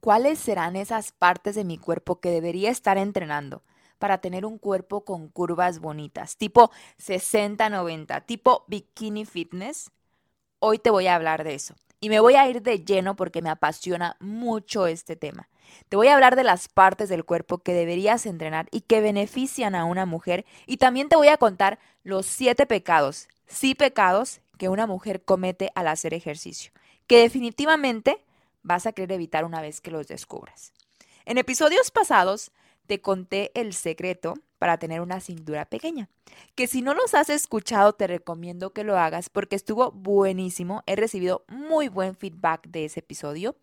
¿cuáles serán esas partes de mi cuerpo que debería estar entrenando para tener un cuerpo con curvas bonitas, tipo 60-90, tipo bikini fitness? Hoy te voy a hablar de eso. Y me voy a ir de lleno porque me apasiona mucho este tema. Te voy a hablar de las partes del cuerpo que deberías entrenar y que benefician a una mujer. Y también te voy a contar los siete pecados, sí pecados, que una mujer comete al hacer ejercicio, que definitivamente vas a querer evitar una vez que los descubras. En episodios pasados te conté el secreto para tener una cintura pequeña, que si no los has escuchado te recomiendo que lo hagas porque estuvo buenísimo, he recibido muy buen feedback de ese episodio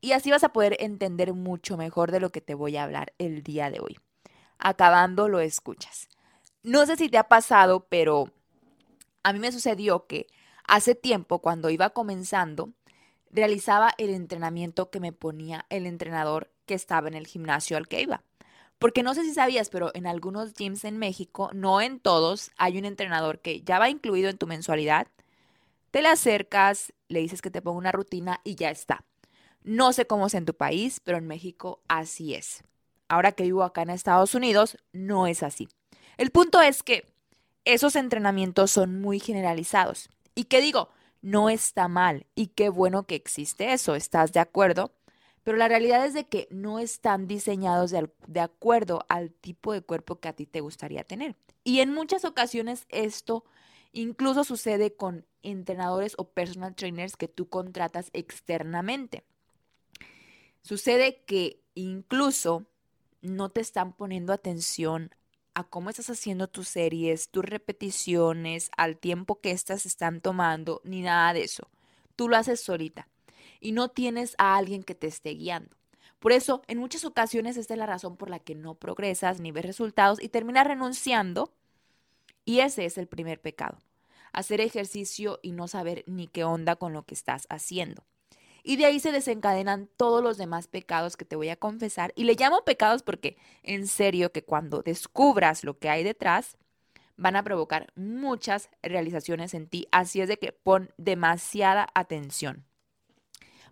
y así vas a poder entender mucho mejor de lo que te voy a hablar el día de hoy. Acabando lo escuchas. No sé si te ha pasado, pero a mí me sucedió que hace tiempo, cuando iba comenzando, realizaba el entrenamiento que me ponía el entrenador que estaba en el gimnasio al que iba. Porque no sé si sabías, pero en algunos gyms en México, no en todos, hay un entrenador que ya va incluido en tu mensualidad. Te le acercas, le dices que te ponga una rutina y ya está. No sé cómo es en tu país, pero en México así es. Ahora que vivo acá en Estados Unidos, no es así. El punto es que esos entrenamientos son muy generalizados. ¿Y qué digo? No está mal y qué bueno que existe eso, ¿estás de acuerdo? Pero la realidad es de que no están diseñados de, de, acuerdo al tipo de cuerpo que a ti te gustaría tener. Y en muchas ocasiones esto incluso sucede con entrenadores o personal trainers que tú contratas externamente. Sucede que incluso no te están poniendo atención a cómo estás haciendo tus series, tus repeticiones, al tiempo que estas están tomando, ni nada de eso. Tú lo haces solita y no tienes a alguien que te esté guiando. Por eso, en muchas ocasiones esta es la razón por la que no progresas ni ves resultados y terminas renunciando. Y ese es el primer pecado. Hacer ejercicio y no saber ni qué onda con lo que estás haciendo. Y de ahí se desencadenan todos los demás pecados que te voy a confesar. Y le llamo pecados porque en serio que cuando descubras lo que hay detrás, van a provocar muchas realizaciones en ti. Así es de que pon demasiada atención.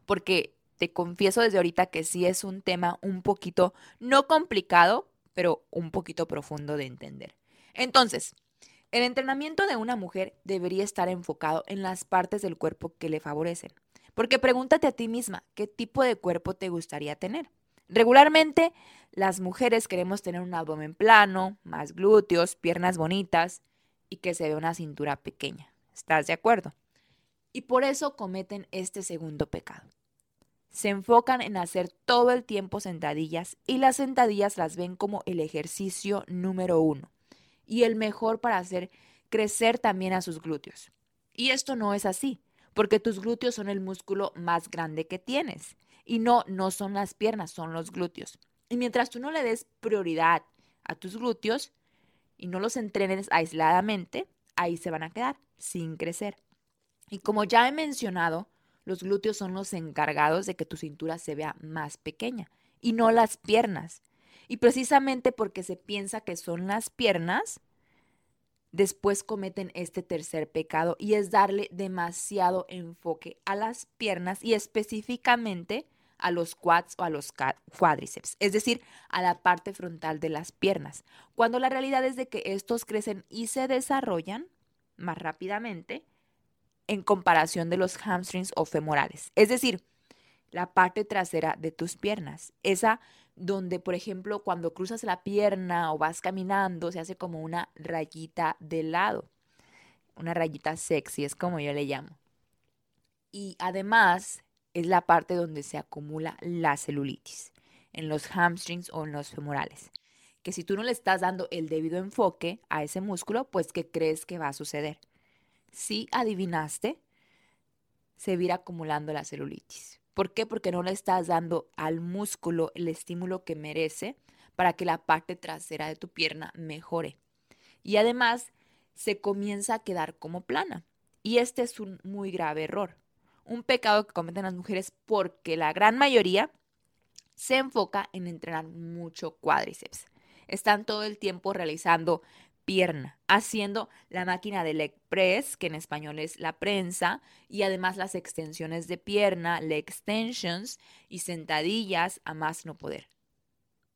Porque te confieso desde ahorita que sí es un tema un poquito, no complicado, pero un poquito profundo de entender. Entonces, el entrenamiento de una mujer debería estar enfocado en las partes del cuerpo que le favorecen. Porque pregúntate a ti misma, ¿qué tipo de cuerpo te gustaría tener? Regularmente las mujeres queremos tener un abdomen plano, más glúteos, piernas bonitas y que se vea una cintura pequeña. ¿Estás de acuerdo? Y por eso cometen este segundo pecado. Se enfocan en hacer todo el tiempo sentadillas y las sentadillas las ven como el ejercicio número uno y el mejor para hacer crecer también a sus glúteos. Y esto no es así porque tus glúteos son el músculo más grande que tienes. Y no, no son las piernas, son los glúteos. Y mientras tú no le des prioridad a tus glúteos y no los entrenes aisladamente, ahí se van a quedar sin crecer. Y como ya he mencionado, los glúteos son los encargados de que tu cintura se vea más pequeña y no las piernas. Y precisamente porque se piensa que son las piernas, después cometen este tercer pecado y es darle demasiado enfoque a las piernas y específicamente a los quads o a los cuádriceps, es decir, a la parte frontal de las piernas, cuando la realidad es de que estos crecen y se desarrollan más rápidamente en comparación de los hamstrings o femorales, es decir, la parte trasera de tus piernas, esa donde, por ejemplo, cuando cruzas la pierna o vas caminando, se hace como una rayita de lado. Una rayita sexy, es como yo le llamo. Y además es la parte donde se acumula la celulitis, en los hamstrings o en los femorales. Que si tú no le estás dando el debido enfoque a ese músculo, pues ¿qué crees que va a suceder? Si adivinaste, se va acumulando la celulitis. ¿Por qué? Porque no le estás dando al músculo el estímulo que merece para que la parte trasera de tu pierna mejore. Y además se comienza a quedar como plana. Y este es un muy grave error. Un pecado que cometen las mujeres porque la gran mayoría se enfoca en entrenar mucho cuádriceps. Están todo el tiempo realizando pierna, haciendo la máquina de leg press, que en español es la prensa, y además las extensiones de pierna, leg extensions y sentadillas a más no poder,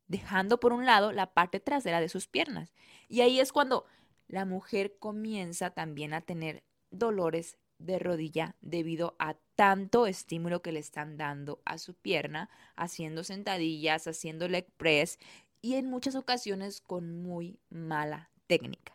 dejando por un lado la parte trasera de sus piernas. Y ahí es cuando la mujer comienza también a tener dolores de rodilla debido a tanto estímulo que le están dando a su pierna, haciendo sentadillas, haciendo leg press y en muchas ocasiones con muy mala técnica.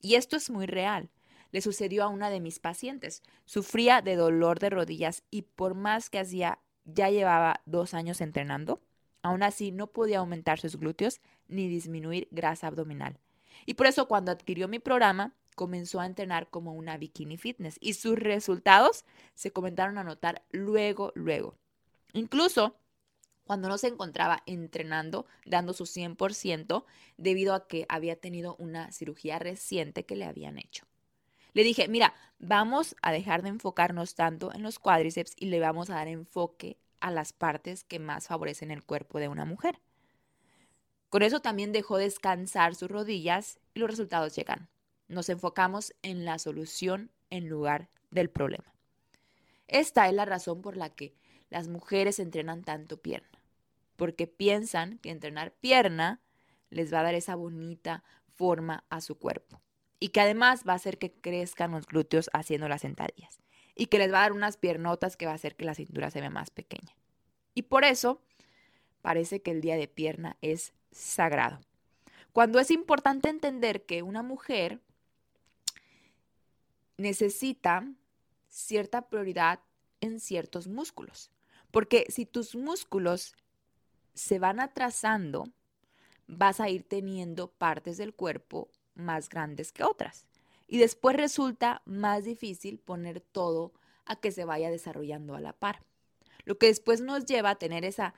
Y esto es muy real. Le sucedió a una de mis pacientes. Sufría de dolor de rodillas y por más que hacía, ya llevaba dos años entrenando, aún así no podía aumentar sus glúteos ni disminuir grasa abdominal. Y por eso cuando adquirió mi programa, comenzó a entrenar como una bikini fitness y sus resultados se comentaron a notar luego, luego. Incluso cuando no se encontraba entrenando, dando su 100%, debido a que había tenido una cirugía reciente que le habían hecho. Le dije, mira, vamos a dejar de enfocarnos tanto en los cuádriceps y le vamos a dar enfoque a las partes que más favorecen el cuerpo de una mujer. Con eso también dejó descansar sus rodillas y los resultados llegan. Nos enfocamos en la solución en lugar del problema. Esta es la razón por la que las mujeres entrenan tanto pierna porque piensan que entrenar pierna les va a dar esa bonita forma a su cuerpo y que además va a hacer que crezcan los glúteos haciendo las sentadillas y que les va a dar unas piernotas que va a hacer que la cintura se vea más pequeña. Y por eso parece que el día de pierna es sagrado. Cuando es importante entender que una mujer necesita cierta prioridad en ciertos músculos. Porque si tus músculos se van atrasando, vas a ir teniendo partes del cuerpo más grandes que otras. Y después resulta más difícil poner todo a que se vaya desarrollando a la par. Lo que después nos lleva a tener esa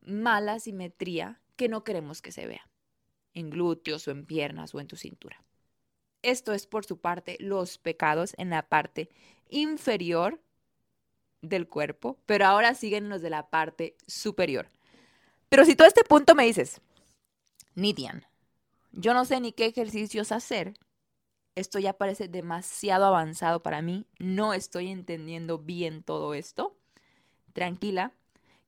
mala simetría que no queremos que se vea en glúteos o en piernas o en tu cintura. Esto es por su parte los pecados en la parte inferior del cuerpo, pero ahora siguen los de la parte superior. Pero si tú a este punto me dices, Nidian, yo no sé ni qué ejercicios hacer, esto ya parece demasiado avanzado para mí, no estoy entendiendo bien todo esto, tranquila,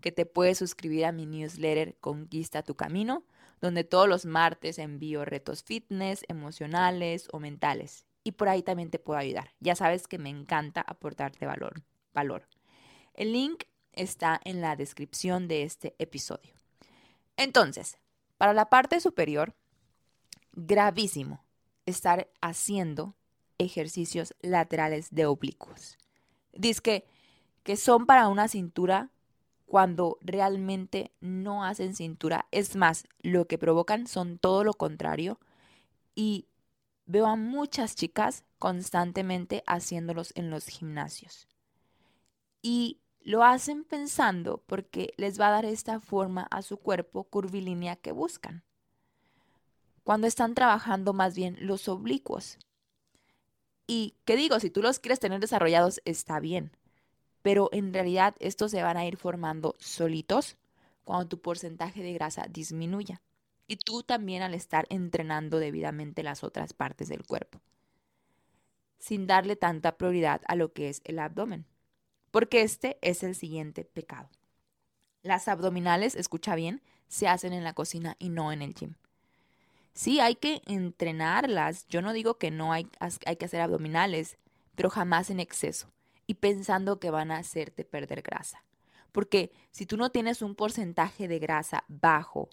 que te puedes suscribir a mi newsletter Conquista tu Camino, donde todos los martes envío retos fitness, emocionales o mentales. Y por ahí también te puedo ayudar. Ya sabes que me encanta aportarte valor. valor. El link está en la descripción de este episodio. Entonces, para la parte superior, gravísimo estar haciendo ejercicios laterales de oblicuos. Dice que son para una cintura cuando realmente no hacen cintura. Es más, lo que provocan son todo lo contrario. Y veo a muchas chicas constantemente haciéndolos en los gimnasios. Y lo hacen pensando porque les va a dar esta forma a su cuerpo curvilínea que buscan. Cuando están trabajando más bien los oblicuos. Y qué digo, si tú los quieres tener desarrollados está bien, pero en realidad estos se van a ir formando solitos cuando tu porcentaje de grasa disminuya. Y tú también al estar entrenando debidamente las otras partes del cuerpo, sin darle tanta prioridad a lo que es el abdomen porque este es el siguiente pecado. Las abdominales, escucha bien, se hacen en la cocina y no en el gym. Sí, hay que entrenarlas. Yo no digo que no hay, hay que hacer abdominales, pero jamás en exceso y pensando que van a hacerte perder grasa. Porque si tú no tienes un porcentaje de grasa bajo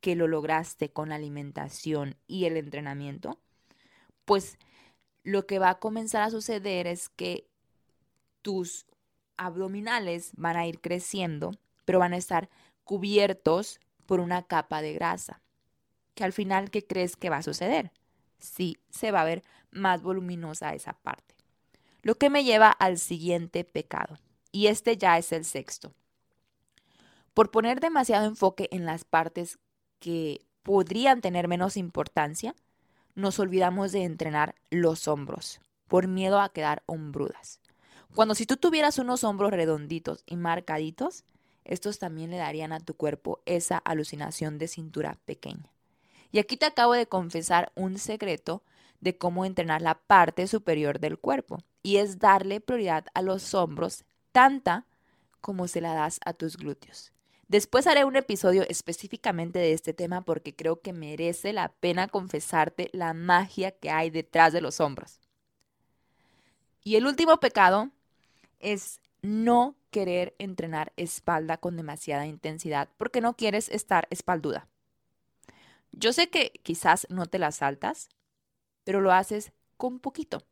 que lo lograste con la alimentación y el entrenamiento, pues lo que va a comenzar a suceder es que tus abdominales van a ir creciendo, pero van a estar cubiertos por una capa de grasa. Que al final, ¿qué crees que va a suceder? Sí, se va a ver más voluminosa esa parte. Lo que me lleva al siguiente pecado, y este ya es el sexto. Por poner demasiado enfoque en las partes que podrían tener menos importancia, nos olvidamos de entrenar los hombros por miedo a quedar hombrudas. Cuando si tú tuvieras unos hombros redonditos y marcaditos, estos también le darían a tu cuerpo esa alucinación de cintura pequeña. Y aquí te acabo de confesar un secreto de cómo entrenar la parte superior del cuerpo, y es darle prioridad a los hombros tanta como se la das a tus glúteos. Después haré un episodio específicamente de este tema porque creo que merece la pena confesarte la magia que hay detrás de los hombros. Y el último pecado es no querer entrenar espalda con demasiada intensidad porque no quieres estar espalduda. Yo sé que quizás no te la saltas, pero lo haces con poquito.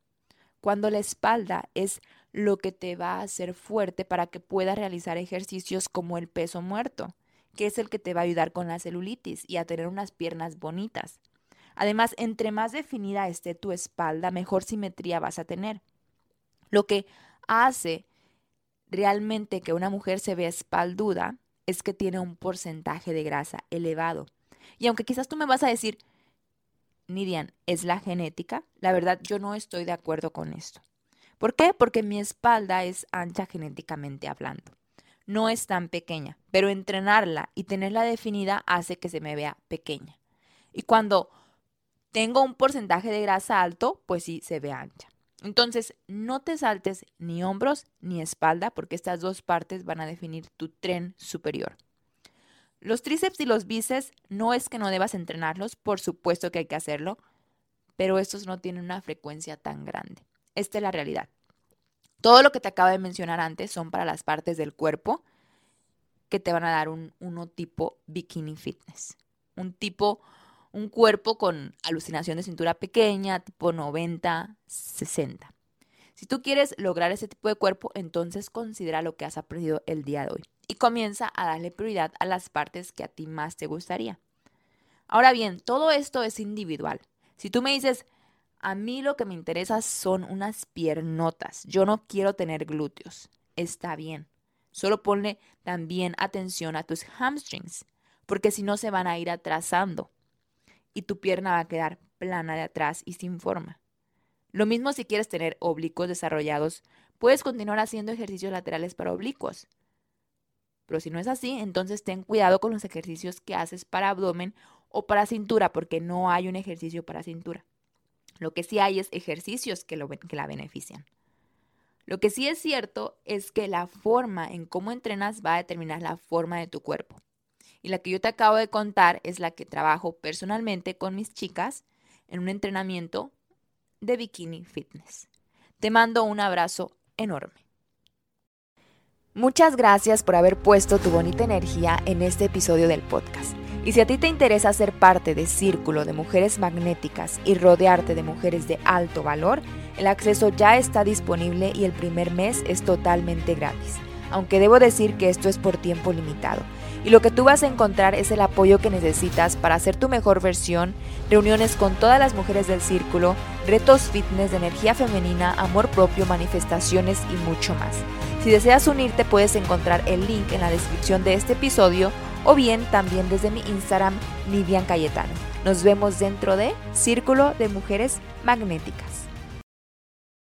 Cuando la espalda es lo que te va a hacer fuerte para que puedas realizar ejercicios como el peso muerto, que es el que te va a ayudar con la celulitis y a tener unas piernas bonitas. Además, entre más definida esté tu espalda, mejor simetría vas a tener. Lo que hace realmente que una mujer se vea espalduda es que tiene un porcentaje de grasa elevado. Y aunque quizás tú me vas a decir, Nidian, ¿es la genética? La verdad, yo no estoy de acuerdo con esto. ¿Por qué? Porque mi espalda es ancha genéticamente hablando. No es tan pequeña, pero entrenarla y tenerla definida hace que se me vea pequeña. Y cuando tengo un porcentaje de grasa alto, pues sí se ve ancha. Entonces, no te saltes ni hombros ni espalda porque estas dos partes van a definir tu tren superior. Los tríceps y los bíceps no es que no debas entrenarlos, por supuesto que hay que hacerlo, pero estos no tienen una frecuencia tan grande. Esta es la realidad. Todo lo que te acabo de mencionar antes son para las partes del cuerpo que te van a dar un uno tipo bikini fitness. Un tipo, un cuerpo con alucinación de cintura pequeña, tipo 90, 60. Si tú quieres lograr ese tipo de cuerpo, entonces considera lo que has aprendido el día de hoy y comienza a darle prioridad a las partes que a ti más te gustaría. Ahora bien, todo esto es individual. Si tú me dices, a mí lo que me interesa son unas piernotas. Yo no quiero tener glúteos. Está bien. Solo ponle también atención a tus hamstrings, porque si no se van a ir atrasando y tu pierna va a quedar plana de atrás y sin forma. Lo mismo si quieres tener oblicuos desarrollados, puedes continuar haciendo ejercicios laterales para oblicuos. Pero si no es así, entonces ten cuidado con los ejercicios que haces para abdomen o para cintura, porque no hay un ejercicio para cintura. Lo que sí hay es ejercicios que, lo, que la benefician. Lo que sí es cierto es que la forma en cómo entrenas va a determinar la forma de tu cuerpo. Y la que yo te acabo de contar es la que trabajo personalmente con mis chicas en un entrenamiento de bikini fitness. Te mando un abrazo enorme. Muchas gracias por haber puesto tu bonita energía en este episodio del podcast. Y si a ti te interesa ser parte de Círculo de Mujeres Magnéticas y rodearte de mujeres de alto valor, el acceso ya está disponible y el primer mes es totalmente gratis. Aunque debo decir que esto es por tiempo limitado. Y lo que tú vas a encontrar es el apoyo que necesitas para hacer tu mejor versión, reuniones con todas las mujeres del círculo, retos fitness de energía femenina, amor propio, manifestaciones y mucho más. Si deseas unirte puedes encontrar el link en la descripción de este episodio o bien también desde mi Instagram, Nidian Cayetano. Nos vemos dentro de Círculo de Mujeres Magnéticas.